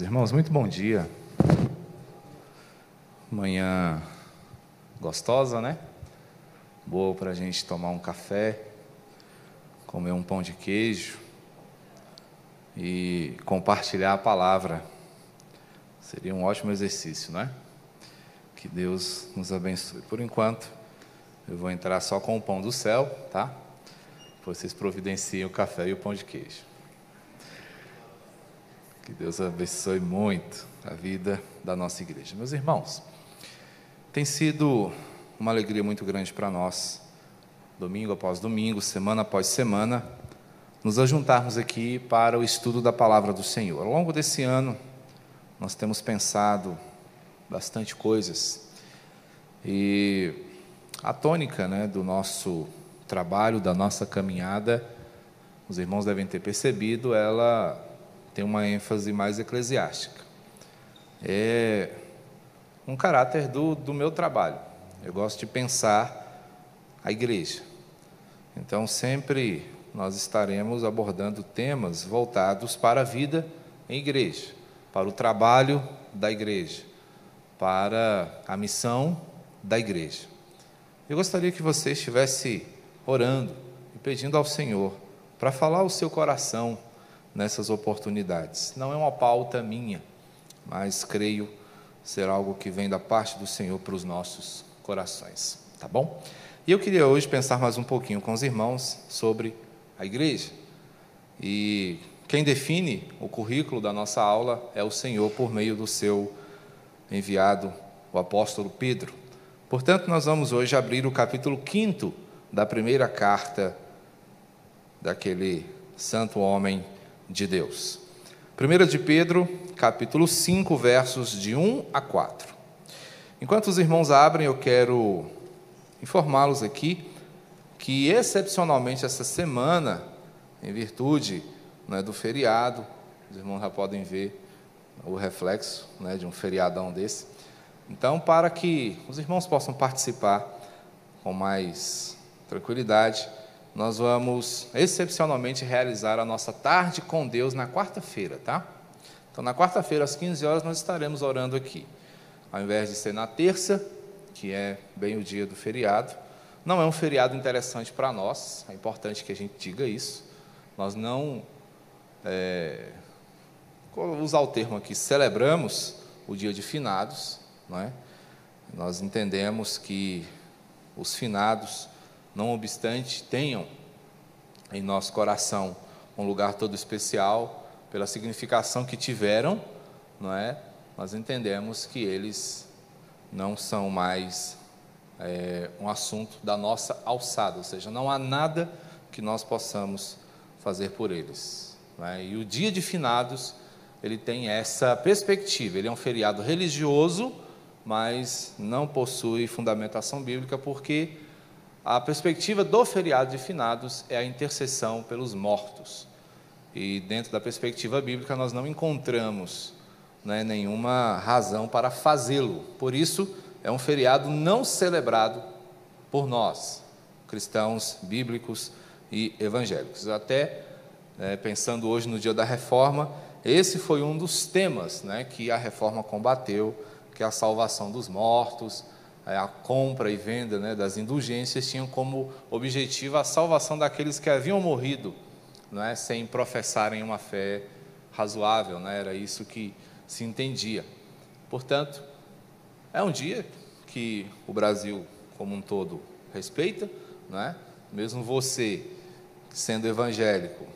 Irmãos, muito bom dia. Manhã gostosa, né? Boa para a gente tomar um café, comer um pão de queijo e compartilhar a palavra. Seria um ótimo exercício, né? Que Deus nos abençoe. Por enquanto, eu vou entrar só com o pão do céu, tá? Vocês providenciem o café e o pão de queijo. Que Deus abençoe muito a vida da nossa igreja. Meus irmãos, tem sido uma alegria muito grande para nós, domingo após domingo, semana após semana, nos ajuntarmos aqui para o estudo da palavra do Senhor. Ao longo desse ano, nós temos pensado bastante coisas e a tônica né, do nosso trabalho, da nossa caminhada, os irmãos devem ter percebido, ela tem uma ênfase mais eclesiástica. É um caráter do, do meu trabalho. Eu gosto de pensar a igreja. Então, sempre nós estaremos abordando temas voltados para a vida em igreja, para o trabalho da igreja, para a missão da igreja. Eu gostaria que você estivesse orando e pedindo ao Senhor para falar o seu coração nessas oportunidades. Não é uma pauta minha, mas creio ser algo que vem da parte do Senhor para os nossos corações, tá bom? E eu queria hoje pensar mais um pouquinho com os irmãos sobre a igreja. E quem define o currículo da nossa aula é o Senhor por meio do seu enviado, o apóstolo Pedro. Portanto, nós vamos hoje abrir o capítulo 5 da primeira carta daquele santo homem de Deus. 1 de Pedro, capítulo 5, versos de 1 a 4. Enquanto os irmãos abrem, eu quero informá-los aqui que, excepcionalmente, essa semana, em virtude né, do feriado, os irmãos já podem ver o reflexo né, de um feriadão desse. Então, para que os irmãos possam participar com mais tranquilidade, nós vamos excepcionalmente realizar a nossa tarde com Deus na quarta-feira, tá? Então, na quarta-feira, às 15 horas, nós estaremos orando aqui. Ao invés de ser na terça, que é bem o dia do feriado, não é um feriado interessante para nós, é importante que a gente diga isso. Nós não, é, vou usar o termo aqui, celebramos o dia de finados, não é? Nós entendemos que os finados não obstante, tenham em nosso coração um lugar todo especial pela significação que tiveram, não é? Nós entendemos que eles não são mais é, um assunto da nossa alçada, ou seja, não há nada que nós possamos fazer por eles. É? E o dia de finados ele tem essa perspectiva. Ele é um feriado religioso, mas não possui fundamentação bíblica porque a perspectiva do feriado de finados é a intercessão pelos mortos. E dentro da perspectiva bíblica, nós não encontramos né, nenhuma razão para fazê-lo. Por isso, é um feriado não celebrado por nós, cristãos bíblicos e evangélicos. Até é, pensando hoje no dia da reforma, esse foi um dos temas né, que a reforma combateu, que é a salvação dos mortos, a compra e venda né, das indulgências tinham como objetivo a salvação daqueles que haviam morrido, não é, sem professarem uma fé razoável, né, era isso que se entendia. Portanto, é um dia que o Brasil como um todo respeita, não é? Mesmo você sendo evangélico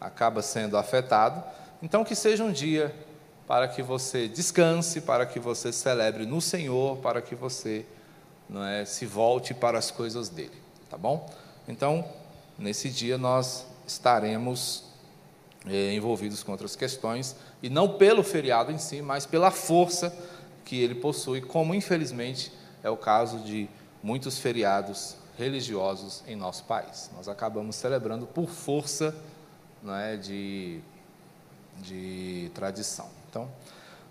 acaba sendo afetado, então que seja um dia para que você descanse, para que você celebre no Senhor, para que você não é, se volte para as coisas dele, tá bom? Então, nesse dia nós estaremos é, envolvidos com outras questões, e não pelo feriado em si, mas pela força que ele possui, como infelizmente é o caso de muitos feriados religiosos em nosso país. Nós acabamos celebrando por força não é, de, de tradição. Então,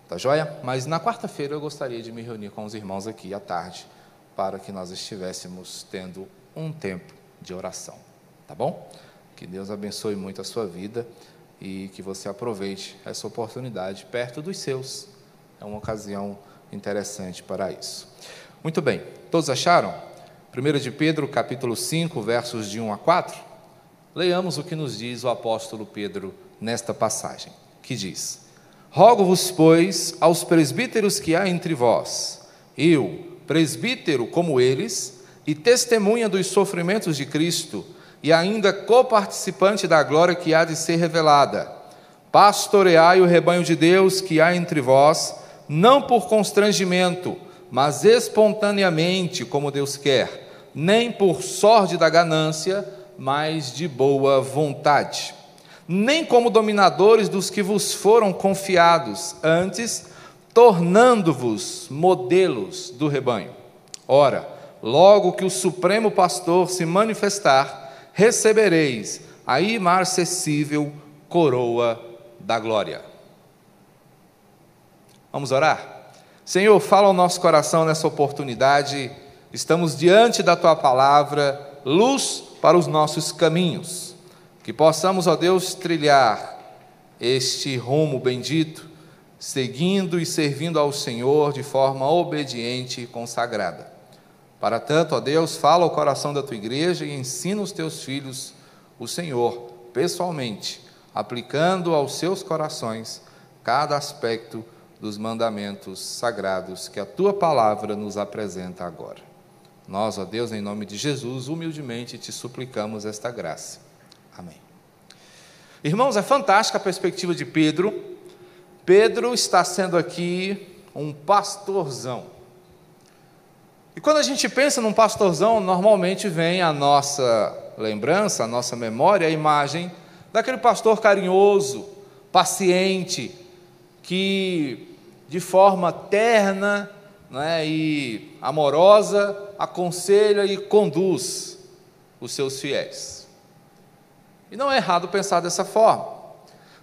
tá joia? Mas na quarta-feira eu gostaria de me reunir com os irmãos aqui à tarde, para que nós estivéssemos tendo um tempo de oração, tá bom? Que Deus abençoe muito a sua vida e que você aproveite essa oportunidade perto dos seus. É uma ocasião interessante para isso. Muito bem, todos acharam? 1 de Pedro, capítulo 5, versos de 1 a 4? Leiamos o que nos diz o apóstolo Pedro nesta passagem, que diz: Rogo-vos, pois, aos presbíteros que há entre vós, eu, presbítero como eles, e testemunha dos sofrimentos de Cristo, e ainda coparticipante da glória que há de ser revelada. Pastoreai o rebanho de Deus que há entre vós, não por constrangimento, mas espontaneamente, como Deus quer, nem por sorte da ganância, mas de boa vontade. Nem como dominadores dos que vos foram confiados, antes tornando-vos modelos do rebanho. Ora, logo que o Supremo Pastor se manifestar, recebereis a imarcessível coroa da glória. Vamos orar? Senhor, fala ao nosso coração nessa oportunidade. Estamos diante da tua palavra, luz para os nossos caminhos. Que possamos, ó Deus, trilhar este rumo bendito, seguindo e servindo ao Senhor de forma obediente e consagrada. Para tanto, ó Deus, fala ao coração da tua igreja e ensina os teus filhos o Senhor pessoalmente, aplicando aos seus corações cada aspecto dos mandamentos sagrados que a tua palavra nos apresenta agora. Nós, ó Deus, em nome de Jesus, humildemente te suplicamos esta graça. Amém. Irmãos, é fantástica a perspectiva de Pedro. Pedro está sendo aqui um pastorzão. E quando a gente pensa num pastorzão, normalmente vem a nossa lembrança, a nossa memória, a imagem daquele pastor carinhoso, paciente, que de forma terna né, e amorosa aconselha e conduz os seus fiéis. E não é errado pensar dessa forma.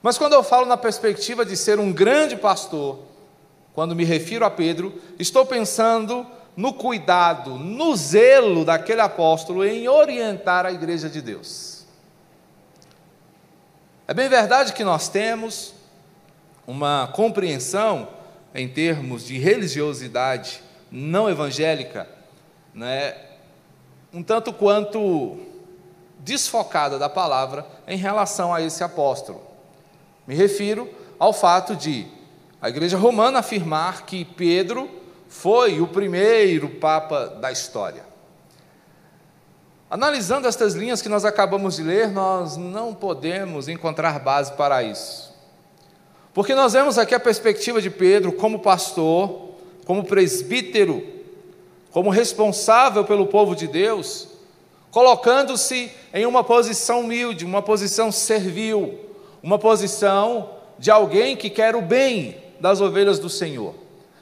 Mas quando eu falo na perspectiva de ser um grande pastor, quando me refiro a Pedro, estou pensando no cuidado, no zelo daquele apóstolo em orientar a igreja de Deus. É bem verdade que nós temos uma compreensão em termos de religiosidade não evangélica, né, um tanto quanto desfocada da palavra em relação a esse apóstolo. Me refiro ao fato de a igreja romana afirmar que Pedro foi o primeiro Papa da história. Analisando estas linhas que nós acabamos de ler, nós não podemos encontrar base para isso. Porque nós vemos aqui a perspectiva de Pedro como pastor, como presbítero, como responsável pelo povo de Deus, colocando-se em uma posição humilde, uma posição servil, uma posição de alguém que quer o bem das ovelhas do Senhor.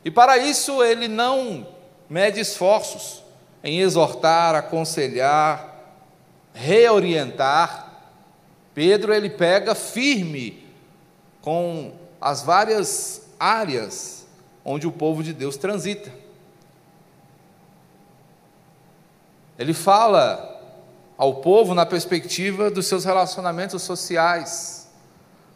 E para isso ele não mede esforços em exortar, aconselhar, reorientar. Pedro ele pega firme com as várias áreas onde o povo de Deus transita. Ele fala ao povo na perspectiva dos seus relacionamentos sociais,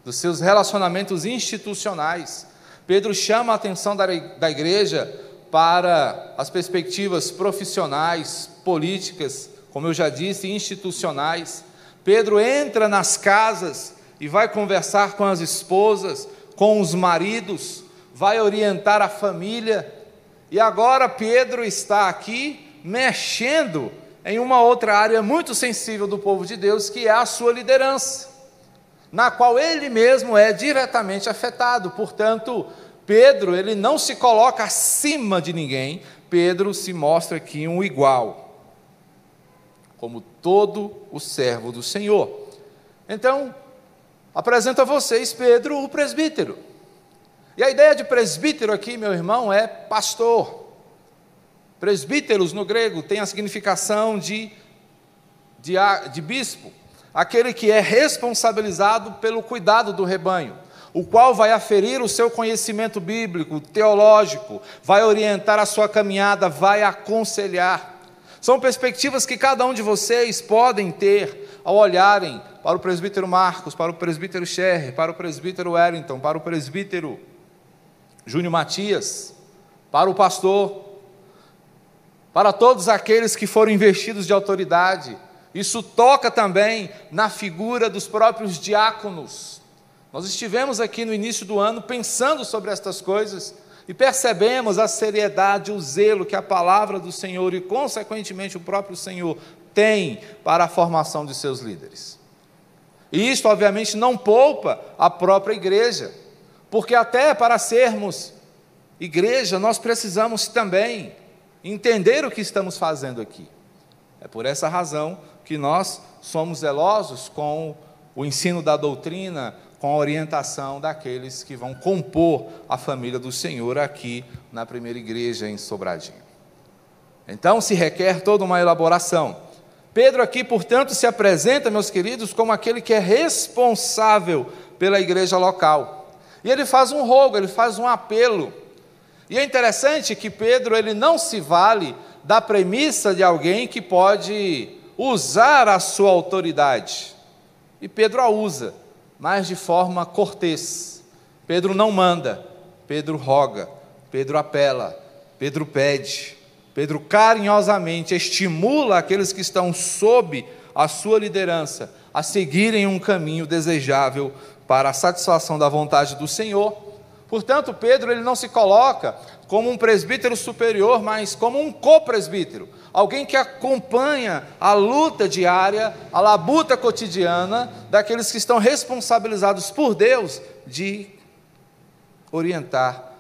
dos seus relacionamentos institucionais. Pedro chama a atenção da, igreja para as perspectivas profissionais, políticas, como eu já disse, institucionais. Pedro entra nas casas e vai conversar com as esposas, com os maridos, vai orientar a família. E agora Pedro está aqui mexendo em uma outra área muito sensível do povo de Deus, que é a sua liderança na qual ele mesmo é diretamente afetado. Portanto, Pedro, ele não se coloca acima de ninguém, Pedro se mostra aqui um igual, como todo o servo do Senhor. Então, apresento a vocês Pedro, o presbítero. E a ideia de presbítero aqui, meu irmão, é pastor. Presbíteros no grego tem a significação de, de, de bispo aquele que é responsabilizado pelo cuidado do rebanho, o qual vai aferir o seu conhecimento bíblico, teológico, vai orientar a sua caminhada, vai aconselhar. São perspectivas que cada um de vocês podem ter ao olharem para o presbítero Marcos, para o presbítero Sherry, para o presbítero Wellington, para o presbítero Júnior Matias, para o pastor, para todos aqueles que foram investidos de autoridade. Isso toca também na figura dos próprios diáconos. Nós estivemos aqui no início do ano pensando sobre estas coisas e percebemos a seriedade, o zelo que a palavra do Senhor e, consequentemente, o próprio Senhor tem para a formação de seus líderes. E isto, obviamente, não poupa a própria igreja, porque até para sermos igreja, nós precisamos também entender o que estamos fazendo aqui. É por essa razão que nós somos zelosos com o ensino da doutrina, com a orientação daqueles que vão compor a família do Senhor aqui na primeira igreja em Sobradinho. Então se requer toda uma elaboração. Pedro aqui, portanto, se apresenta, meus queridos, como aquele que é responsável pela igreja local. E ele faz um rogo, ele faz um apelo. E é interessante que Pedro ele não se vale da premissa de alguém que pode usar a sua autoridade. E Pedro a usa mas de forma cortês. Pedro não manda, Pedro roga, Pedro apela, Pedro pede, Pedro carinhosamente estimula aqueles que estão sob a sua liderança a seguirem um caminho desejável para a satisfação da vontade do Senhor. Portanto, Pedro ele não se coloca como um presbítero superior, mas como um co-presbítero, alguém que acompanha a luta diária, a labuta cotidiana daqueles que estão responsabilizados por Deus de orientar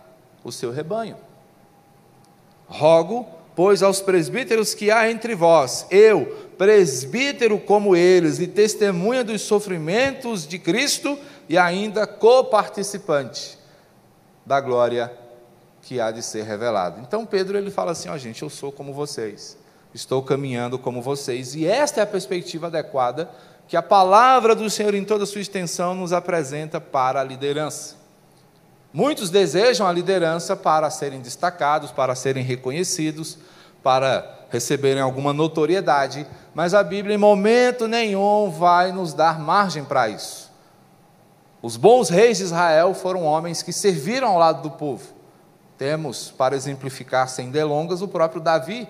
o seu rebanho. Rogo, pois, aos presbíteros que há entre vós, eu, presbítero como eles, e testemunha dos sofrimentos de Cristo e ainda coparticipante da glória que há de ser revelado. Então Pedro ele fala assim, ó oh, gente, eu sou como vocês, estou caminhando como vocês, e esta é a perspectiva adequada que a palavra do Senhor em toda a sua extensão nos apresenta para a liderança. Muitos desejam a liderança para serem destacados, para serem reconhecidos, para receberem alguma notoriedade, mas a Bíblia em momento nenhum vai nos dar margem para isso. Os bons reis de Israel foram homens que serviram ao lado do povo, temos, para exemplificar sem delongas, o próprio Davi,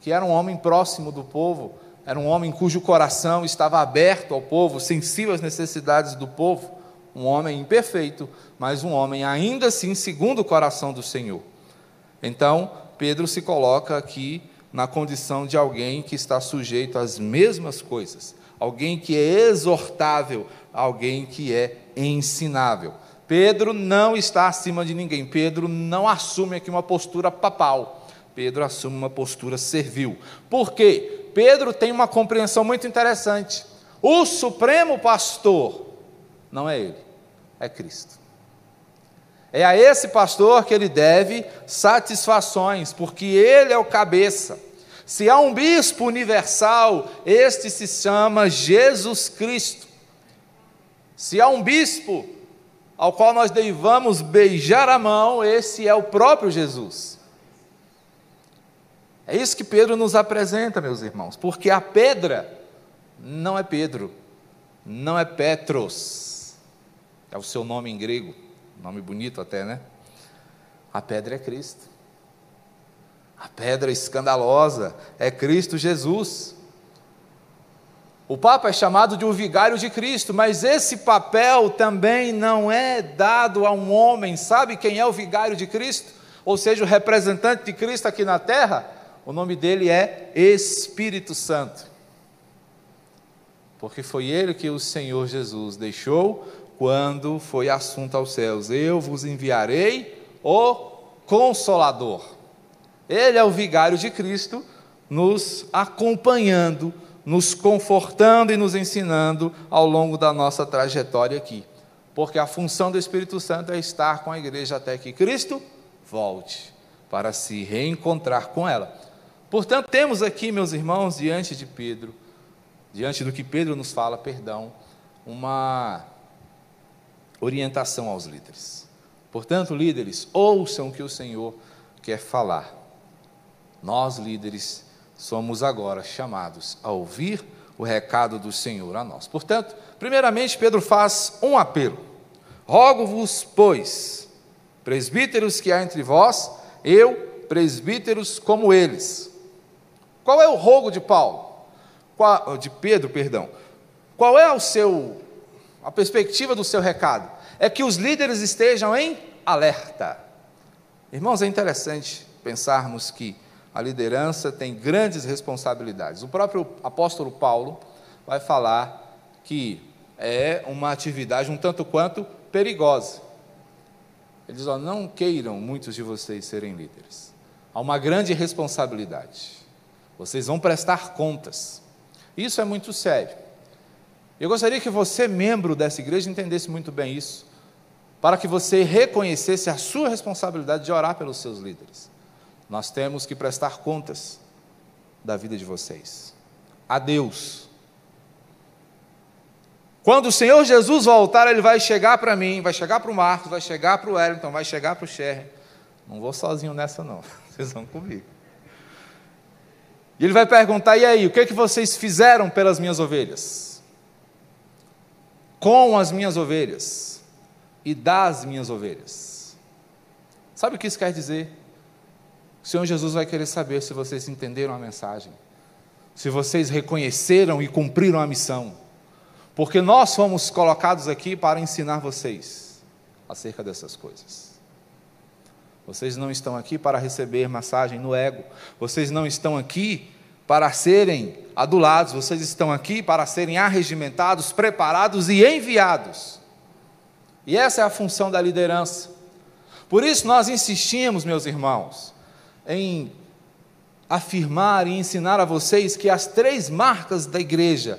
que era um homem próximo do povo, era um homem cujo coração estava aberto ao povo, sensível às necessidades do povo, um homem imperfeito, mas um homem ainda assim segundo o coração do Senhor. Então, Pedro se coloca aqui na condição de alguém que está sujeito às mesmas coisas, alguém que é exortável, alguém que é ensinável. Pedro não está acima de ninguém. Pedro não assume aqui uma postura papal. Pedro assume uma postura servil. Por quê? Pedro tem uma compreensão muito interessante. O supremo pastor não é ele, é Cristo. É a esse pastor que ele deve satisfações, porque ele é o cabeça. Se há um bispo universal, este se chama Jesus Cristo. Se há um bispo ao qual nós devamos beijar a mão, esse é o próprio Jesus. É isso que Pedro nos apresenta, meus irmãos, porque a pedra não é Pedro, não é Petros, é o seu nome em grego, nome bonito até, né? A pedra é Cristo. A pedra escandalosa é Cristo Jesus. O Papa é chamado de o vigário de Cristo, mas esse papel também não é dado a um homem. Sabe quem é o vigário de Cristo? Ou seja, o representante de Cristo aqui na terra? O nome dele é Espírito Santo. Porque foi ele que o Senhor Jesus deixou quando foi assunto aos céus: Eu vos enviarei o Consolador. Ele é o vigário de Cristo, nos acompanhando nos confortando e nos ensinando ao longo da nossa trajetória aqui. Porque a função do Espírito Santo é estar com a igreja até que Cristo volte para se reencontrar com ela. Portanto, temos aqui, meus irmãos, diante de Pedro, diante do que Pedro nos fala, perdão, uma orientação aos líderes. Portanto, líderes, ouçam o que o Senhor quer falar. Nós, líderes, somos agora chamados a ouvir o recado do Senhor a nós. Portanto, primeiramente, Pedro faz um apelo: Rogo-vos, pois, presbíteros que há entre vós, eu, presbíteros como eles. Qual é o rogo de Paulo? De Pedro, perdão. Qual é o seu a perspectiva do seu recado? É que os líderes estejam em alerta. Irmãos, é interessante pensarmos que a liderança tem grandes responsabilidades. O próprio apóstolo Paulo vai falar que é uma atividade um tanto quanto perigosa. Ele diz: ó, não queiram muitos de vocês serem líderes. Há uma grande responsabilidade. Vocês vão prestar contas. Isso é muito sério. Eu gostaria que você, membro dessa igreja, entendesse muito bem isso, para que você reconhecesse a sua responsabilidade de orar pelos seus líderes. Nós temos que prestar contas da vida de vocês. A Deus. Quando o Senhor Jesus voltar, Ele vai chegar para mim, vai chegar para o Marcos, vai chegar para o Wellington, vai chegar para o Sherry. Não vou sozinho nessa, não. Vocês vão comigo. E Ele vai perguntar: e aí, o que, é que vocês fizeram pelas minhas ovelhas? Com as minhas ovelhas e das minhas ovelhas. Sabe o que isso quer dizer? O Senhor Jesus vai querer saber se vocês entenderam a mensagem, se vocês reconheceram e cumpriram a missão, porque nós fomos colocados aqui para ensinar vocês acerca dessas coisas. Vocês não estão aqui para receber massagem no ego, vocês não estão aqui para serem adulados, vocês estão aqui para serem arregimentados, preparados e enviados. E essa é a função da liderança. Por isso nós insistimos, meus irmãos, em afirmar e ensinar a vocês que as três marcas da igreja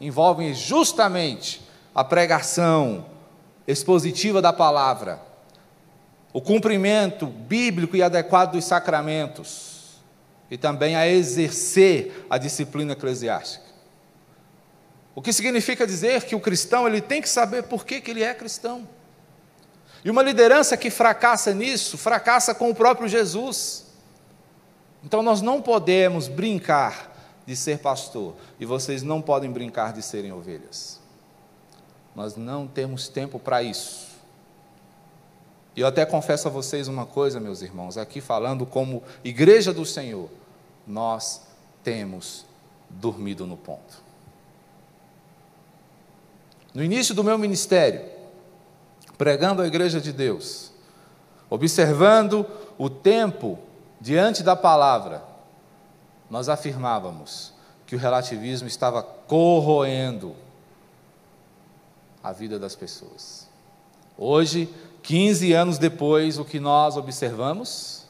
envolvem justamente a pregação expositiva da palavra, o cumprimento bíblico e adequado dos sacramentos e também a exercer a disciplina eclesiástica. O que significa dizer que o cristão ele tem que saber por que, que ele é cristão. E uma liderança que fracassa nisso, fracassa com o próprio Jesus. Então nós não podemos brincar de ser pastor, e vocês não podem brincar de serem ovelhas. Nós não temos tempo para isso. E eu até confesso a vocês uma coisa, meus irmãos, aqui falando como igreja do Senhor, nós temos dormido no ponto. No início do meu ministério, pregando a igreja de Deus, observando o tempo diante da palavra, nós afirmávamos que o relativismo estava corroendo a vida das pessoas. Hoje, 15 anos depois, o que nós observamos?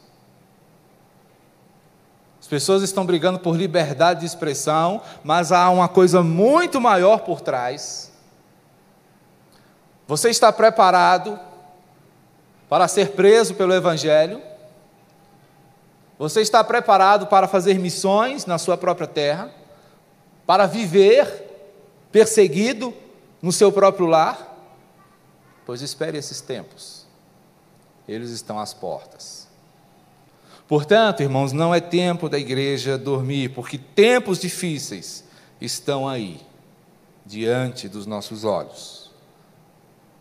As pessoas estão brigando por liberdade de expressão, mas há uma coisa muito maior por trás você está preparado para ser preso pelo Evangelho? Você está preparado para fazer missões na sua própria terra? Para viver perseguido no seu próprio lar? Pois espere esses tempos, eles estão às portas. Portanto, irmãos, não é tempo da igreja dormir, porque tempos difíceis estão aí, diante dos nossos olhos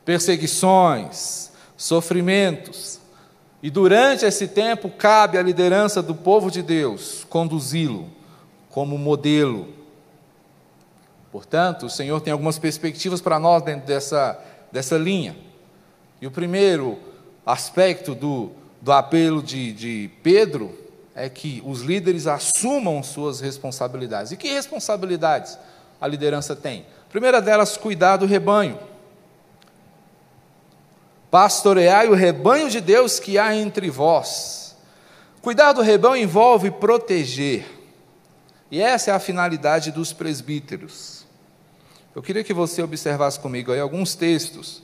perseguições, sofrimentos. E durante esse tempo cabe à liderança do povo de Deus conduzi-lo como modelo. Portanto, o Senhor tem algumas perspectivas para nós dentro dessa, dessa linha. E o primeiro aspecto do, do apelo de, de Pedro é que os líderes assumam suas responsabilidades. E que responsabilidades a liderança tem? A primeira delas, cuidar do rebanho. Pastoreai o rebanho de Deus que há entre vós. Cuidar do rebanho envolve proteger. E essa é a finalidade dos presbíteros. Eu queria que você observasse comigo aí alguns textos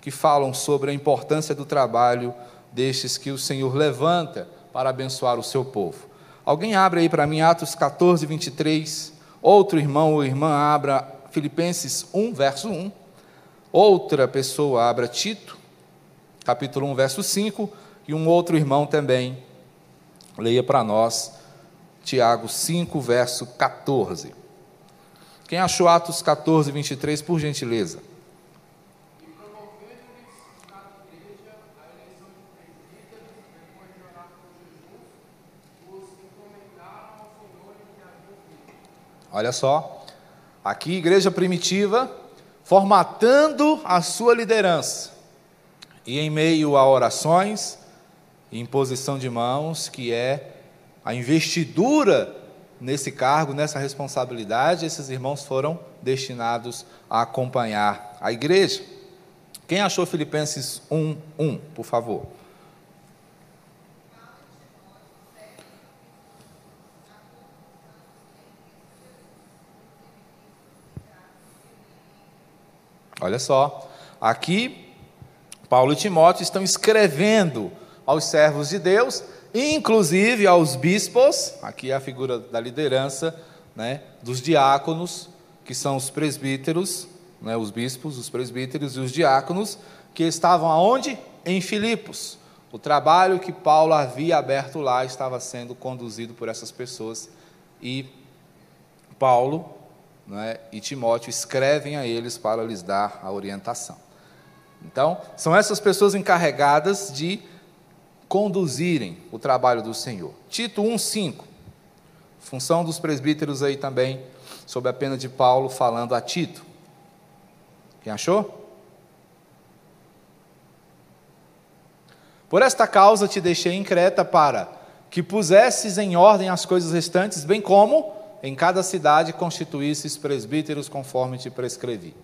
que falam sobre a importância do trabalho destes que o Senhor levanta para abençoar o seu povo. Alguém abre aí para mim Atos 14, 23. Outro irmão ou irmã abra Filipenses 1, verso 1. Outra pessoa abra Tito capítulo 1, verso 5, e um outro irmão também leia para nós Tiago 5, verso 14. Quem achou Atos 14, 23, por gentileza? Olha só, aqui igreja primitiva formatando a sua liderança. E em meio a orações, imposição de mãos, que é a investidura nesse cargo, nessa responsabilidade, esses irmãos foram destinados a acompanhar a igreja. Quem achou Filipenses 1, 1, por favor? Olha só, aqui Paulo e Timóteo estão escrevendo aos servos de Deus inclusive aos bispos, aqui é a figura da liderança, né, dos diáconos, que são os presbíteros, né, os bispos, os presbíteros e os diáconos, que estavam aonde? Em Filipos. O trabalho que Paulo havia aberto lá estava sendo conduzido por essas pessoas e Paulo né, e Timóteo escrevem a eles para lhes dar a orientação. Então, são essas pessoas encarregadas de conduzirem o trabalho do Senhor. Tito 1:5. Função dos presbíteros aí também, sob a pena de Paulo falando a Tito. Quem achou? Por esta causa te deixei em Creta para que pusesses em ordem as coisas restantes, bem como em cada cidade constituísses presbíteros conforme te prescrevi.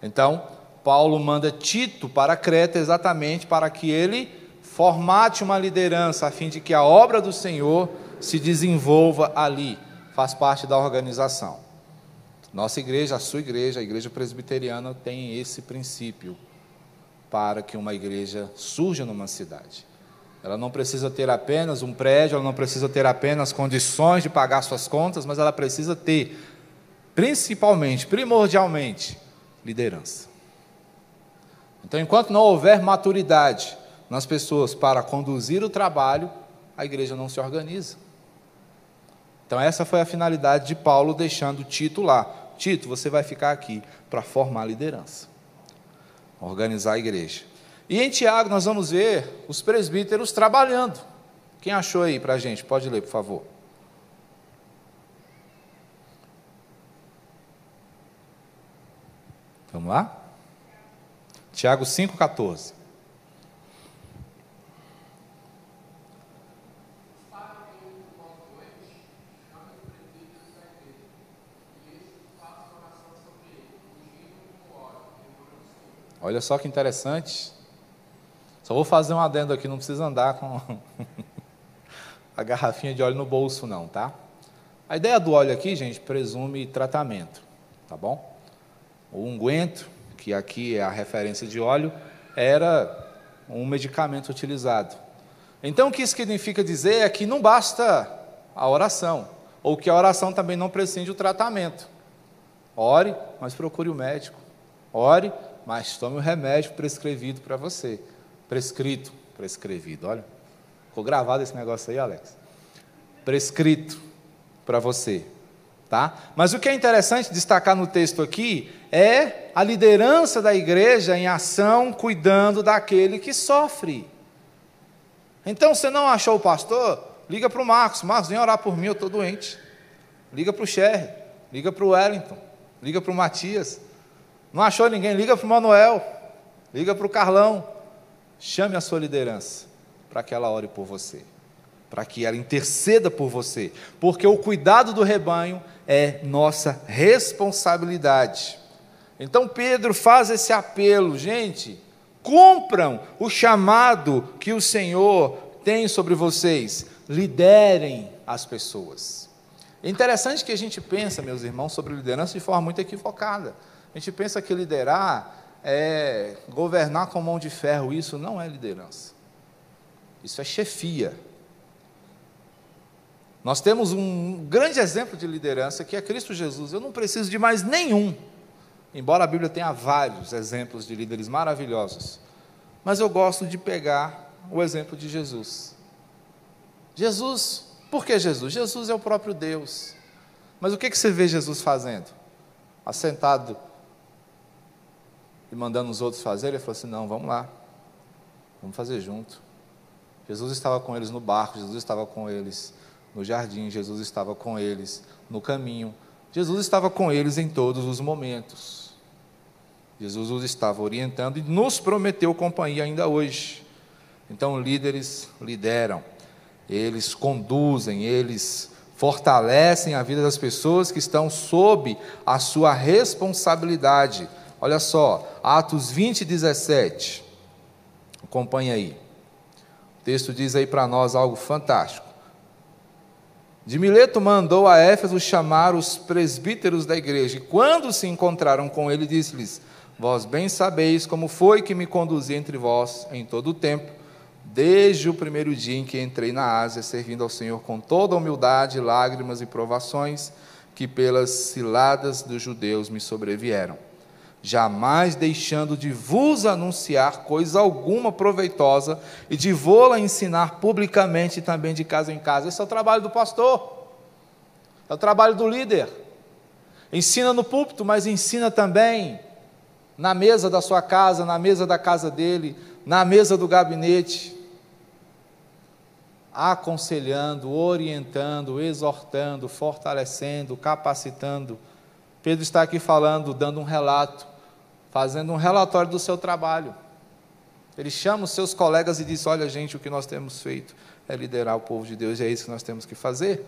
Então, Paulo manda Tito para Creta exatamente para que ele formate uma liderança a fim de que a obra do Senhor se desenvolva ali, faz parte da organização. Nossa igreja, a sua igreja, a igreja presbiteriana, tem esse princípio para que uma igreja surja numa cidade. Ela não precisa ter apenas um prédio, ela não precisa ter apenas condições de pagar suas contas, mas ela precisa ter, principalmente, primordialmente, liderança. Então, enquanto não houver maturidade, nas pessoas para conduzir o trabalho, a igreja não se organiza. Então, essa foi a finalidade de Paulo deixando Tito lá. Tito, você vai ficar aqui para formar a liderança, organizar a igreja. E em Tiago nós vamos ver os presbíteros trabalhando. Quem achou aí para a gente? Pode ler, por favor. Vamos lá? Tiago 5,14. Olha só que interessante. Só vou fazer um adendo aqui, não precisa andar com a garrafinha de óleo no bolso, não, tá? A ideia do óleo aqui, gente, presume tratamento, tá bom? O unguento, que aqui é a referência de óleo, era um medicamento utilizado. Então, o que isso significa dizer é que não basta a oração, ou que a oração também não prescinde o tratamento. Ore, mas procure o médico. Ore, mas tome o remédio prescrevido para você. Prescrito, prescrevido, olha. Ficou gravado esse negócio aí, Alex. Prescrito para você, tá? Mas o que é interessante destacar no texto aqui é a liderança da igreja em ação, cuidando daquele que sofre. Então, você não achou o pastor? Liga para o Marcos. Marcos, vem orar por mim, eu estou doente. Liga para o Sherry, liga para o Wellington, liga para o Matias. Não achou ninguém? Liga para o Manuel, liga para o Carlão. Chame a sua liderança para que ela ore por você, para que ela interceda por você, porque o cuidado do rebanho é nossa responsabilidade. Então Pedro faz esse apelo, gente, cumpram o chamado que o Senhor tem sobre vocês, liderem as pessoas. É interessante que a gente pensa, meus irmãos, sobre liderança de forma muito equivocada. A gente pensa que liderar é governar com mão de ferro, isso não é liderança. Isso é chefia. Nós temos um grande exemplo de liderança que é Cristo Jesus. Eu não preciso de mais nenhum, embora a Bíblia tenha vários exemplos de líderes maravilhosos. Mas eu gosto de pegar o exemplo de Jesus. Jesus Por que Jesus? Jesus é o próprio Deus. Mas o que, você vê Jesus fazendo? Assentado e mandando os outros fazer, ele falou assim: não, vamos lá, vamos fazer junto. Jesus estava com eles no barco, Jesus estava com eles no jardim, Jesus estava com eles no caminho, Jesus estava com eles em todos os momentos. Jesus os estava orientando e nos prometeu companhia ainda hoje. Então, líderes lideram, eles conduzem, eles fortalecem a vida das pessoas que estão sob a sua responsabilidade. Olha só, Atos 20, 17. Acompanhe aí. O texto diz aí para nós algo fantástico. De Mileto mandou a Éfeso chamar os presbíteros da igreja, e quando se encontraram com ele, disse-lhes: Vós bem sabeis como foi que me conduzi entre vós em todo o tempo, desde o primeiro dia em que entrei na Ásia, servindo ao Senhor com toda humildade, lágrimas e provações que pelas ciladas dos judeus me sobrevieram jamais deixando de vos anunciar coisa alguma proveitosa e de vô-la ensinar publicamente também de casa em casa. Esse é o trabalho do pastor, é o trabalho do líder. Ensina no púlpito, mas ensina também na mesa da sua casa, na mesa da casa dele, na mesa do gabinete, aconselhando, orientando, exortando, fortalecendo, capacitando. Pedro está aqui falando, dando um relato fazendo um relatório do seu trabalho. Ele chama os seus colegas e diz: Olha, gente, o que nós temos feito é liderar o povo de Deus, e é isso que nós temos que fazer.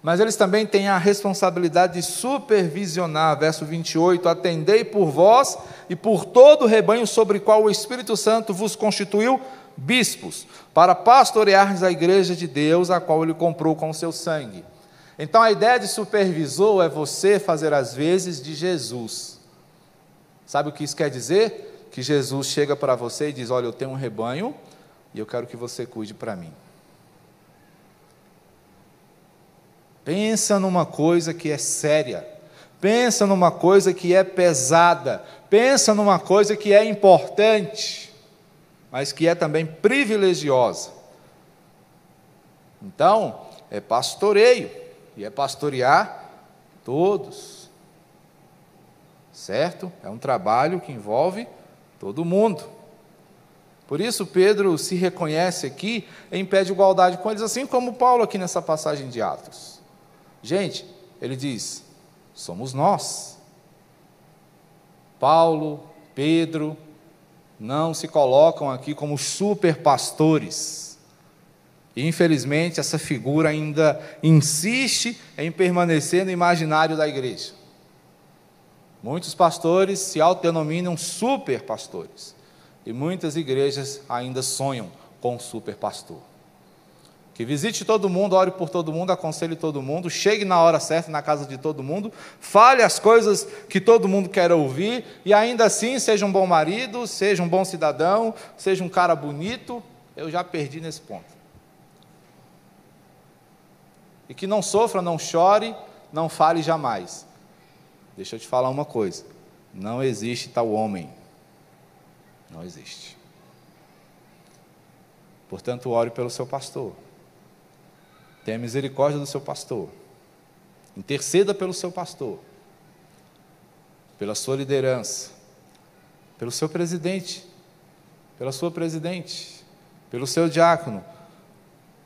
Mas eles também têm a responsabilidade de supervisionar, verso 28, atendei por vós e por todo o rebanho sobre qual o Espírito Santo vos constituiu bispos, para pastoreardes a igreja de Deus, a qual ele comprou com o seu sangue. Então a ideia de supervisor é você fazer as vezes de Jesus. Sabe o que isso quer dizer? Que Jesus chega para você e diz: Olha, eu tenho um rebanho e eu quero que você cuide para mim. Pensa numa coisa que é séria, pensa numa coisa que é pesada, pensa numa coisa que é importante, mas que é também privilegiosa. Então, é pastoreio, e é pastorear todos certo? É um trabalho que envolve todo mundo. Por isso, Pedro se reconhece aqui em pé de igualdade com eles, assim como Paulo aqui nessa passagem de Atos. Gente, ele diz: somos nós. Paulo, Pedro, não se colocam aqui como super pastores. Infelizmente, essa figura ainda insiste em permanecer no imaginário da igreja. Muitos pastores se autodenominam super pastores. E muitas igrejas ainda sonham com um super pastor. Que visite todo mundo, ore por todo mundo, aconselhe todo mundo, chegue na hora certa na casa de todo mundo, fale as coisas que todo mundo quer ouvir e ainda assim seja um bom marido, seja um bom cidadão, seja um cara bonito. Eu já perdi nesse ponto. E que não sofra, não chore, não fale jamais. Deixa eu te falar uma coisa: não existe tal homem. Não existe. Portanto, ore pelo seu pastor. Tenha misericórdia do seu pastor. Interceda pelo seu pastor. Pela sua liderança. Pelo seu presidente. Pela sua presidente. Pelo seu diácono.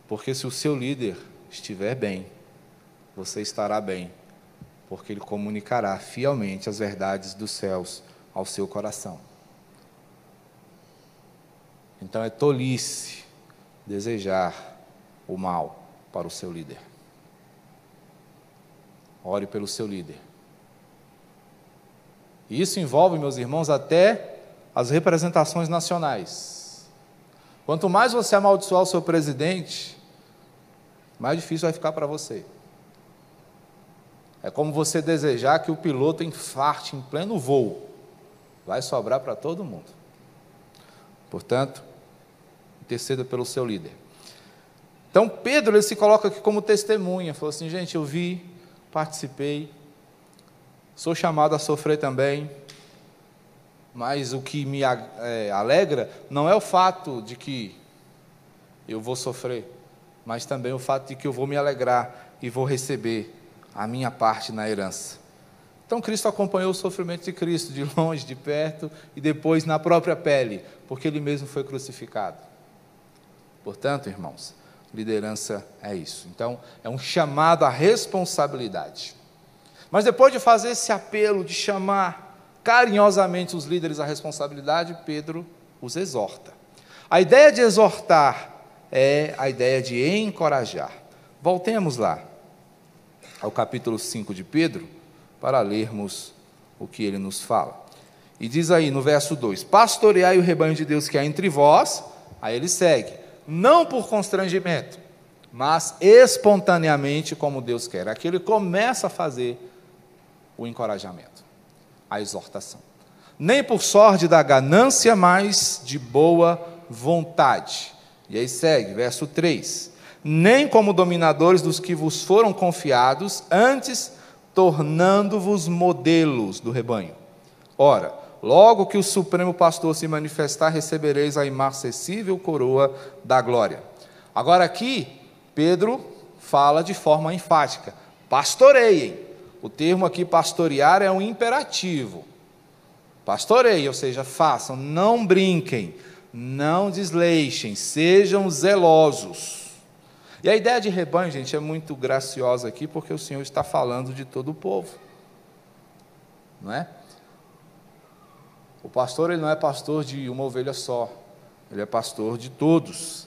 Porque se o seu líder estiver bem, você estará bem porque ele comunicará fielmente as verdades dos céus ao seu coração. Então é tolice desejar o mal para o seu líder. Ore pelo seu líder. E isso envolve, meus irmãos, até as representações nacionais. Quanto mais você amaldiçoar o seu presidente, mais difícil vai ficar para você. É como você desejar que o piloto infarte em pleno voo. Vai sobrar para todo mundo. Portanto, interceda pelo seu líder. Então, Pedro ele se coloca aqui como testemunha. Falou assim: gente, eu vi, participei, sou chamado a sofrer também. Mas o que me é, alegra não é o fato de que eu vou sofrer, mas também o fato de que eu vou me alegrar e vou receber a minha parte na herança. Então Cristo acompanhou o sofrimento de Cristo, de longe, de perto e depois na própria pele, porque ele mesmo foi crucificado. Portanto, irmãos, liderança é isso. Então, é um chamado à responsabilidade. Mas depois de fazer esse apelo, de chamar carinhosamente os líderes à responsabilidade, Pedro os exorta. A ideia de exortar é a ideia de encorajar. Voltemos lá ao capítulo 5 de Pedro para lermos o que ele nos fala. E diz aí no verso 2: Pastoreai o rebanho de Deus que há entre vós. Aí ele segue: Não por constrangimento, mas espontaneamente, como Deus quer. Aqui ele começa a fazer o encorajamento, a exortação. Nem por sorte da ganância, mas de boa vontade. E aí segue, verso 3: Nem como dominadores dos que vos foram confiados, antes tornando-vos modelos do rebanho. Ora, logo que o Supremo Pastor se manifestar, recebereis a imarcessível coroa da glória. Agora aqui, Pedro fala de forma enfática: pastoreiem. O termo aqui pastorear é um imperativo. Pastoreiem, ou seja, façam, não brinquem, não desleixem, sejam zelosos. E a ideia de rebanho, gente, é muito graciosa aqui, porque o Senhor está falando de todo o povo. Não é? O pastor, ele não é pastor de uma ovelha só, ele é pastor de todos.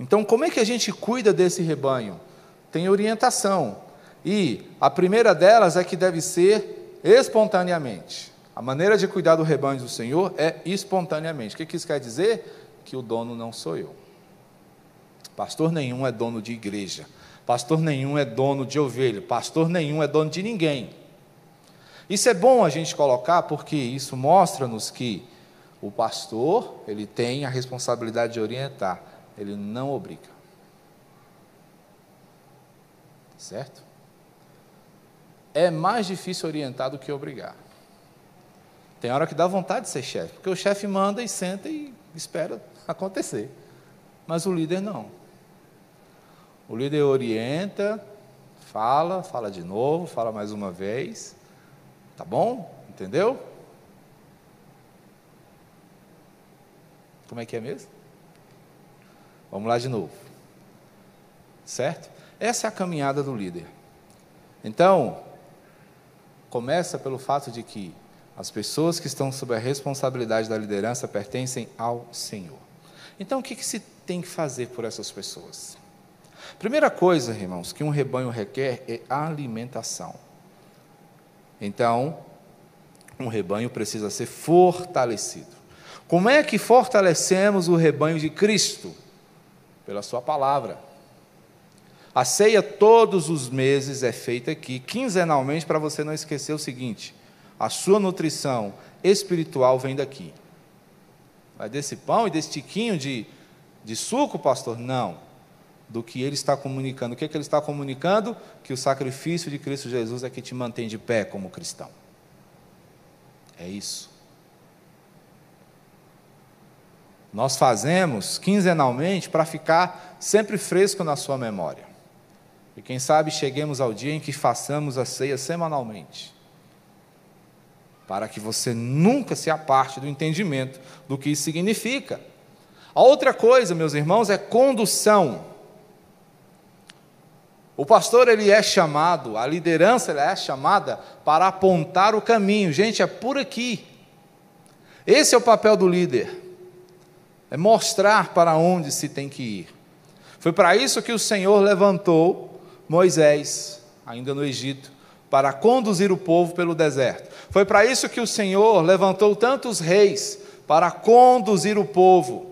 Então, como é que a gente cuida desse rebanho? Tem orientação. E a primeira delas é que deve ser espontaneamente. A maneira de cuidar do rebanho do Senhor é espontaneamente. O que isso quer dizer? Que o dono não sou eu. Pastor nenhum é dono de igreja. Pastor nenhum é dono de ovelha. Pastor nenhum é dono de ninguém. Isso é bom a gente colocar porque isso mostra-nos que o pastor, ele tem a responsabilidade de orientar, ele não obriga. Certo? É mais difícil orientar do que obrigar. Tem hora que dá vontade de ser chefe, porque o chefe manda e senta e espera acontecer. Mas o líder não. O líder orienta, fala, fala de novo, fala mais uma vez. Tá bom? Entendeu? Como é que é mesmo? Vamos lá de novo. Certo? Essa é a caminhada do líder. Então, começa pelo fato de que as pessoas que estão sob a responsabilidade da liderança pertencem ao Senhor. Então, o que, que se tem que fazer por essas pessoas? Primeira coisa, irmãos, que um rebanho requer é alimentação. Então, um rebanho precisa ser fortalecido. Como é que fortalecemos o rebanho de Cristo? Pela Sua palavra. A ceia todos os meses é feita aqui, quinzenalmente, para você não esquecer o seguinte: a sua nutrição espiritual vem daqui. Vai desse pão e desse tiquinho de, de suco, pastor? Não do que ele está comunicando. O que, é que ele está comunicando? Que o sacrifício de Cristo Jesus é que te mantém de pé como cristão. É isso. Nós fazemos quinzenalmente para ficar sempre fresco na sua memória. E quem sabe cheguemos ao dia em que façamos a ceia semanalmente. Para que você nunca se aparte do entendimento do que isso significa. A outra coisa, meus irmãos, é condução. O pastor ele é chamado, a liderança é chamada para apontar o caminho. Gente, é por aqui. Esse é o papel do líder. É mostrar para onde se tem que ir. Foi para isso que o Senhor levantou Moisés, ainda no Egito, para conduzir o povo pelo deserto. Foi para isso que o Senhor levantou tantos reis para conduzir o povo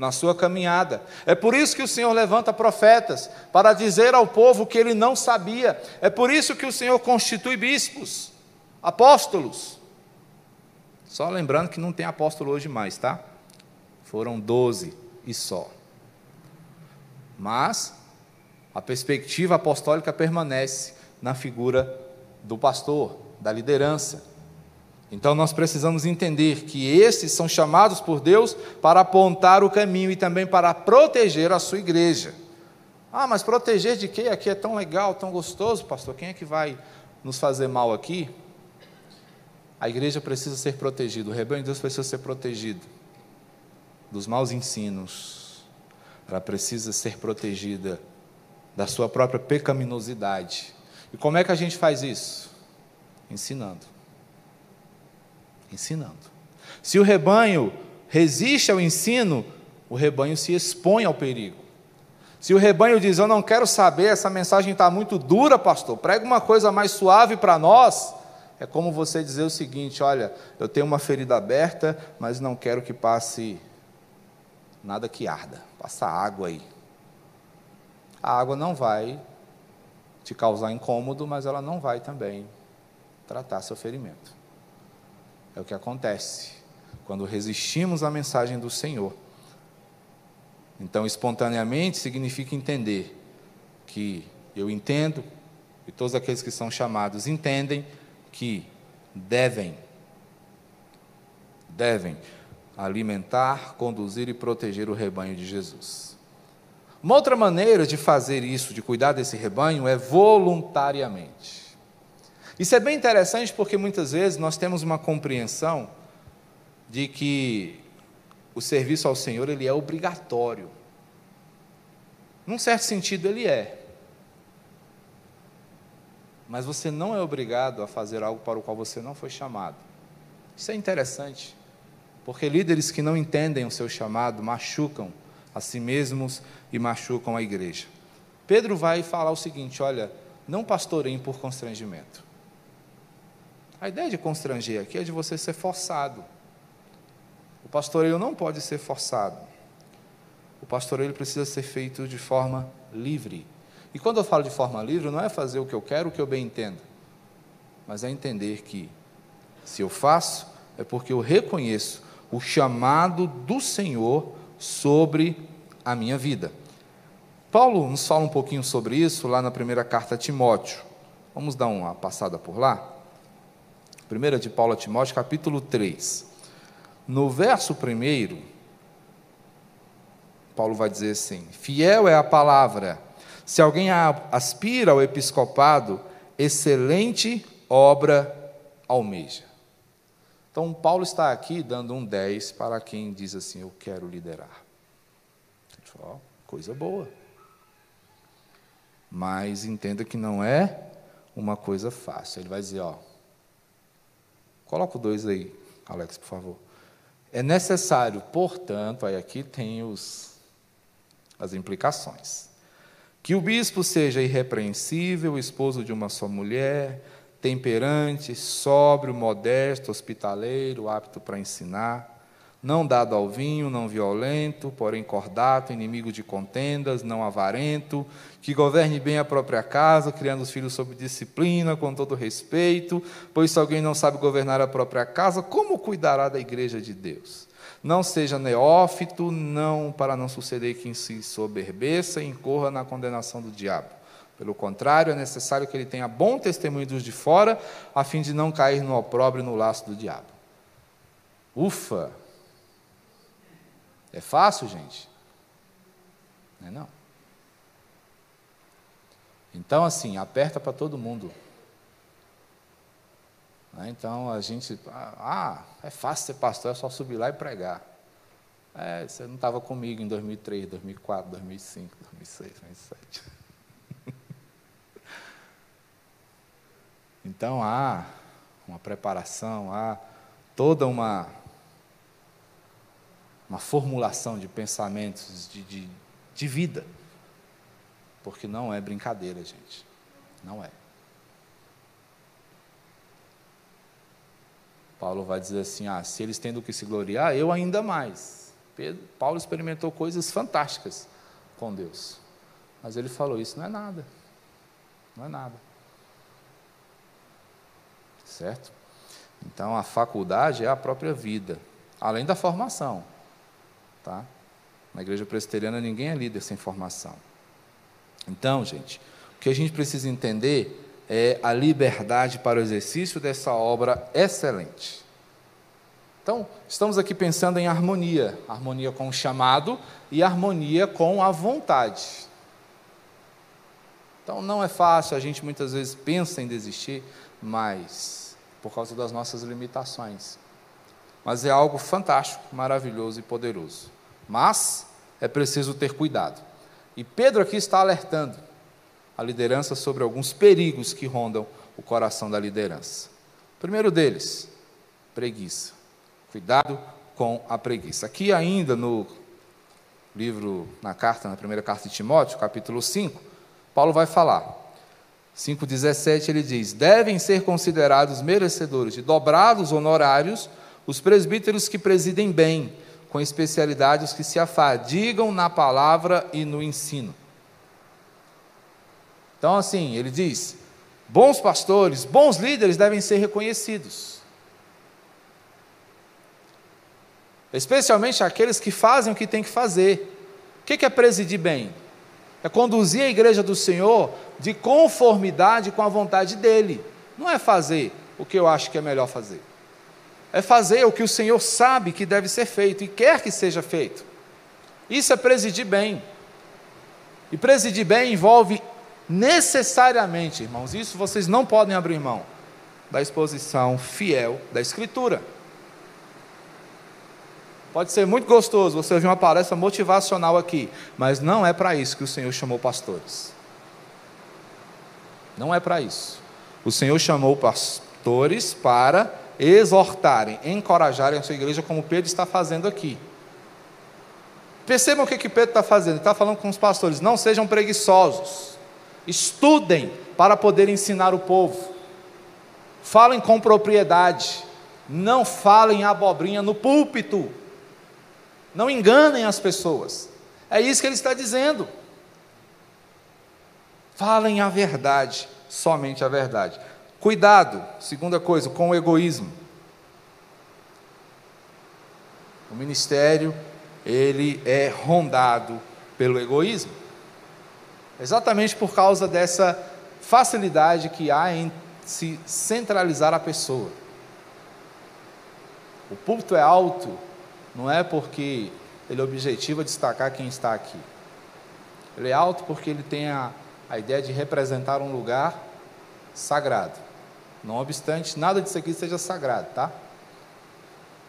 na sua caminhada. É por isso que o Senhor levanta profetas para dizer ao povo que ele não sabia. É por isso que o Senhor constitui bispos, apóstolos. Só lembrando que não tem apóstolo hoje mais, tá? Foram doze e só. Mas a perspectiva apostólica permanece na figura do pastor, da liderança. Então nós precisamos entender que esses são chamados por Deus para apontar o caminho e também para proteger a sua igreja. Ah, mas proteger de quê? Aqui é tão legal, tão gostoso, pastor. Quem é que vai nos fazer mal aqui? A igreja precisa ser protegida, o rebanho de Deus precisa ser protegido dos maus ensinos. Ela precisa ser protegida da sua própria pecaminosidade. E como é que a gente faz isso? Ensinando. Ensinando. Se o rebanho resiste ao ensino, o rebanho se expõe ao perigo. Se o rebanho diz, eu não quero saber, essa mensagem está muito dura, pastor, prega uma coisa mais suave para nós, é como você dizer o seguinte: olha, eu tenho uma ferida aberta, mas não quero que passe nada que arda, passa água aí. A água não vai te causar incômodo, mas ela não vai também tratar seu ferimento. É o que acontece quando resistimos à mensagem do Senhor. Então, espontaneamente significa entender que eu entendo, e todos aqueles que são chamados entendem que devem, devem alimentar, conduzir e proteger o rebanho de Jesus. Uma outra maneira de fazer isso, de cuidar desse rebanho, é voluntariamente. Isso é bem interessante porque muitas vezes nós temos uma compreensão de que o serviço ao Senhor ele é obrigatório. Num certo sentido ele é. Mas você não é obrigado a fazer algo para o qual você não foi chamado. Isso é interessante, porque líderes que não entendem o seu chamado machucam a si mesmos e machucam a igreja. Pedro vai falar o seguinte: olha, não pastoreiem por constrangimento. A ideia de constranger aqui é de você ser forçado. O pastoreio não pode ser forçado. O pastoreio precisa ser feito de forma livre. E quando eu falo de forma livre, não é fazer o que eu quero, o que eu bem entendo, mas é entender que, se eu faço, é porque eu reconheço o chamado do Senhor sobre a minha vida. Paulo nos fala um pouquinho sobre isso lá na primeira carta a Timóteo. Vamos dar uma passada por lá? Primeira de Paulo a Timóteo, capítulo 3. No verso 1, Paulo vai dizer assim: Fiel é a palavra. Se alguém aspira ao episcopado, excelente obra almeja. Então, Paulo está aqui dando um 10 para quem diz assim: Eu quero liderar. Coisa boa. Mas entenda que não é uma coisa fácil. Ele vai dizer: Ó, coloca o 2 aí, Alex, por favor. É necessário, portanto, aí aqui tem os, as implicações. Que o bispo seja irrepreensível, esposo de uma só mulher, temperante, sóbrio, modesto, hospitaleiro, apto para ensinar, não dado ao vinho, não violento, porém cordato, inimigo de contendas, não avarento, que governe bem a própria casa, criando os filhos sob disciplina, com todo respeito, pois se alguém não sabe governar a própria casa, como cuidará da igreja de Deus? Não seja neófito, não para não suceder que se soberbeça e incorra na condenação do diabo. Pelo contrário, é necessário que ele tenha bom testemunho dos de fora, a fim de não cair no opróbrio e no laço do diabo. Ufa! É fácil, gente? Não é não. Então, assim, aperta para todo mundo. Né? Então, a gente, ah, é fácil ser pastor, é só subir lá e pregar. É, você não estava comigo em 2003, 2004, 2005, 2006, 2007. Então, há uma preparação, há toda uma uma formulação de pensamentos, de, de, de vida. Porque não é brincadeira, gente. Não é. Paulo vai dizer assim: ah, se eles têm do que se gloriar, eu ainda mais. Pedro, Paulo experimentou coisas fantásticas com Deus. Mas ele falou: isso não é nada. Não é nada. Certo? Então a faculdade é a própria vida, além da formação. Tá? Na igreja presbiteriana ninguém é líder sem formação. Então, gente, o que a gente precisa entender é a liberdade para o exercício dessa obra excelente. Então, estamos aqui pensando em harmonia, harmonia com o chamado e harmonia com a vontade. Então não é fácil, a gente muitas vezes pensa em desistir, mas por causa das nossas limitações. Mas é algo fantástico, maravilhoso e poderoso. Mas é preciso ter cuidado. E Pedro aqui está alertando a liderança sobre alguns perigos que rondam o coração da liderança. O primeiro deles, preguiça. Cuidado com a preguiça. Aqui ainda no livro, na carta, na primeira carta de Timóteo, capítulo 5, Paulo vai falar. 5,17 ele diz: Devem ser considerados merecedores de dobrados honorários os presbíteros que presidem bem, com especialidade os que se afadigam na palavra e no ensino. Então, assim, ele diz: bons pastores, bons líderes devem ser reconhecidos. Especialmente aqueles que fazem o que tem que fazer. O que é presidir bem? É conduzir a igreja do Senhor de conformidade com a vontade dEle. Não é fazer o que eu acho que é melhor fazer. É fazer o que o Senhor sabe que deve ser feito e quer que seja feito. Isso é presidir bem. E presidir bem envolve necessariamente, irmãos, isso vocês não podem abrir mão da exposição fiel da Escritura. Pode ser muito gostoso você ouvir uma palestra motivacional aqui, mas não é para isso que o Senhor chamou pastores. Não é para isso. O Senhor chamou pastores para exortarem, encorajarem a sua igreja, como Pedro está fazendo aqui. Percebam o que, que Pedro está fazendo. Está falando com os pastores: não sejam preguiçosos, estudem para poder ensinar o povo, falem com propriedade, não falem abobrinha no púlpito. Não enganem as pessoas. É isso que ele está dizendo. Falem a verdade, somente a verdade. Cuidado, segunda coisa, com o egoísmo. O ministério, ele é rondado pelo egoísmo. Exatamente por causa dessa facilidade que há em se centralizar a pessoa. O púlpito é alto, não é porque ele objetiva destacar quem está aqui. Ele é alto porque ele tem a, a ideia de representar um lugar sagrado. Não obstante, nada disso aqui seja sagrado, tá?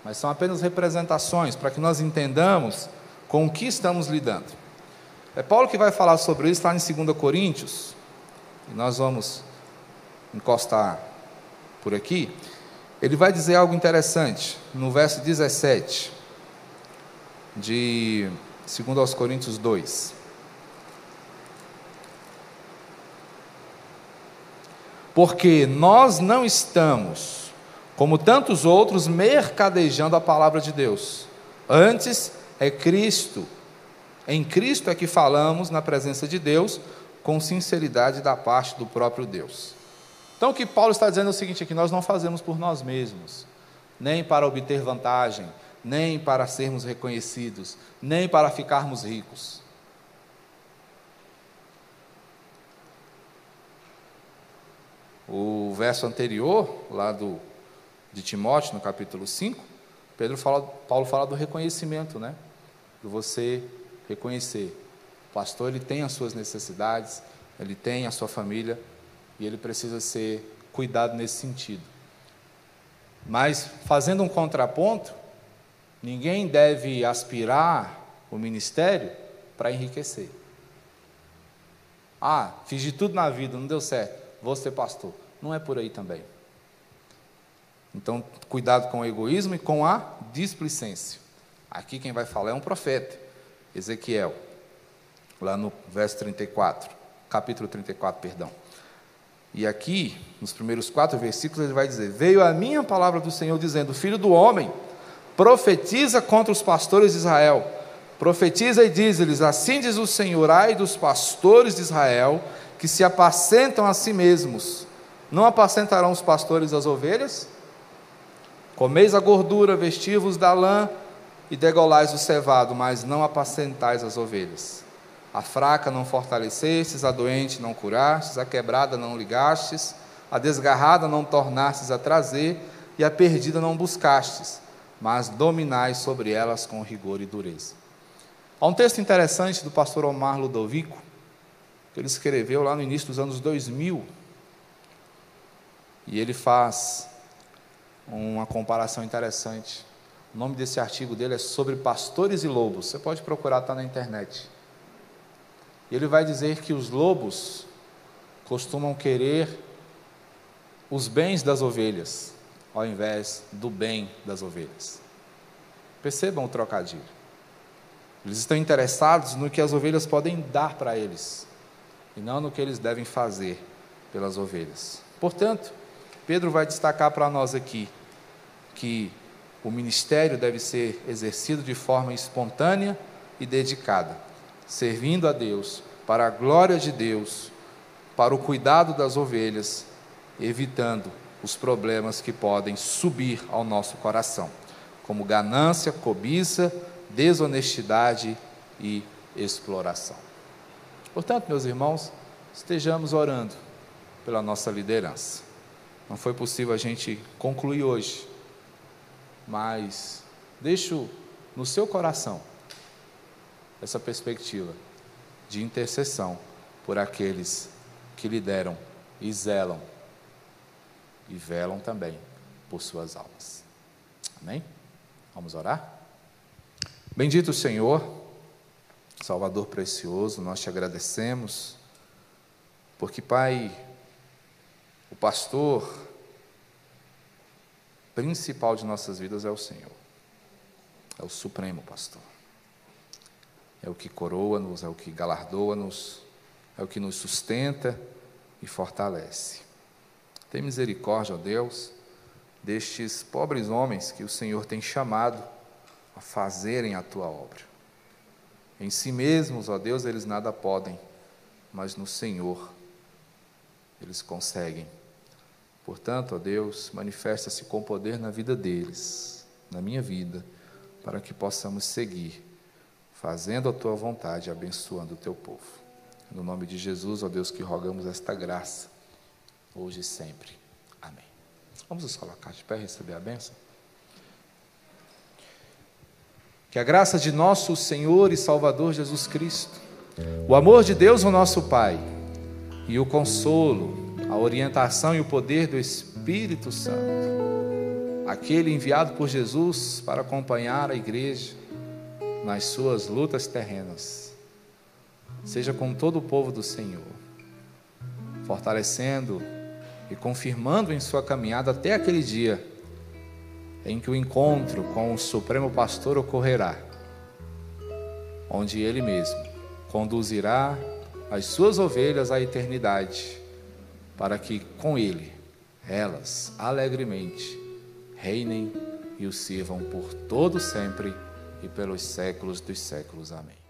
Mas são apenas representações para que nós entendamos com o que estamos lidando. É Paulo que vai falar sobre isso lá em 2 Coríntios, e nós vamos encostar por aqui. Ele vai dizer algo interessante no verso 17 de 2 aos Coríntios 2. Porque nós não estamos, como tantos outros, mercadejando a palavra de Deus. Antes é Cristo. Em Cristo é que falamos na presença de Deus com sinceridade da parte do próprio Deus. Então o que Paulo está dizendo é o seguinte: aqui nós não fazemos por nós mesmos, nem para obter vantagem, nem para sermos reconhecidos, nem para ficarmos ricos. O verso anterior, lá do, de Timóteo, no capítulo 5, Pedro fala, Paulo fala do reconhecimento, né? De você reconhecer. O pastor ele tem as suas necessidades, ele tem a sua família e ele precisa ser cuidado nesse sentido. Mas fazendo um contraponto, Ninguém deve aspirar o ministério para enriquecer. Ah, fiz de tudo na vida, não deu certo, vou ser pastor. Não é por aí também. Então, cuidado com o egoísmo e com a displicência. Aqui quem vai falar é um profeta, Ezequiel, lá no verso 34, capítulo 34, perdão. E aqui, nos primeiros quatro versículos, ele vai dizer: Veio a minha palavra do Senhor dizendo: Filho do homem, profetiza contra os pastores de Israel. Profetiza e diz-lhes: Assim diz o Senhor, ai dos pastores de Israel, que se apacentam a si mesmos. Não apacentarão os pastores as ovelhas? Comeis a gordura, vestivos da lã e degolais o cevado, mas não apacentais as ovelhas. A fraca não fortalecestes, a doente não curastes, a quebrada não ligastes, a desgarrada não tornastes a trazer, e a perdida não buscastes mas dominai sobre elas com rigor e dureza. Há um texto interessante do pastor Omar Ludovico, que ele escreveu lá no início dos anos 2000. E ele faz uma comparação interessante. O nome desse artigo dele é sobre pastores e lobos. Você pode procurar, está na internet. E ele vai dizer que os lobos costumam querer os bens das ovelhas, ao invés do bem das ovelhas. Percebam o trocadilho. Eles estão interessados no que as ovelhas podem dar para eles, e não no que eles devem fazer pelas ovelhas. Portanto, Pedro vai destacar para nós aqui que o ministério deve ser exercido de forma espontânea e dedicada, servindo a Deus, para a glória de Deus, para o cuidado das ovelhas, evitando os problemas que podem subir ao nosso coração, como ganância, cobiça, desonestidade e exploração. Portanto, meus irmãos, estejamos orando pela nossa liderança. Não foi possível a gente concluir hoje, mas deixo no seu coração essa perspectiva de intercessão por aqueles que lideram e zelam e velam também por suas almas. Amém? Vamos orar? Bendito Senhor, Salvador precioso, nós te agradecemos, porque, Pai, o pastor principal de nossas vidas é o Senhor, é o supremo pastor, é o que coroa-nos, é o que galardoa-nos, é o que nos sustenta e fortalece. Tem misericórdia, ó Deus, destes pobres homens que o Senhor tem chamado a fazerem a tua obra. Em si mesmos, ó Deus, eles nada podem, mas no Senhor eles conseguem. Portanto, ó Deus, manifesta-se com poder na vida deles, na minha vida, para que possamos seguir, fazendo a tua vontade, abençoando o teu povo. No nome de Jesus, ó Deus, que rogamos esta graça, hoje e sempre. Amém. Vamos nos colocar de pé e receber a bênção? Que a graça de nosso Senhor e Salvador Jesus Cristo, o amor de Deus, o nosso Pai, e o consolo, a orientação e o poder do Espírito Santo, aquele enviado por Jesus para acompanhar a igreja nas suas lutas terrenas, seja com todo o povo do Senhor, fortalecendo e confirmando em sua caminhada até aquele dia em que o encontro com o Supremo Pastor ocorrerá, onde ele mesmo conduzirá as suas ovelhas à eternidade para que com ele elas alegremente reinem e o sirvam por todo sempre e pelos séculos dos séculos. Amém.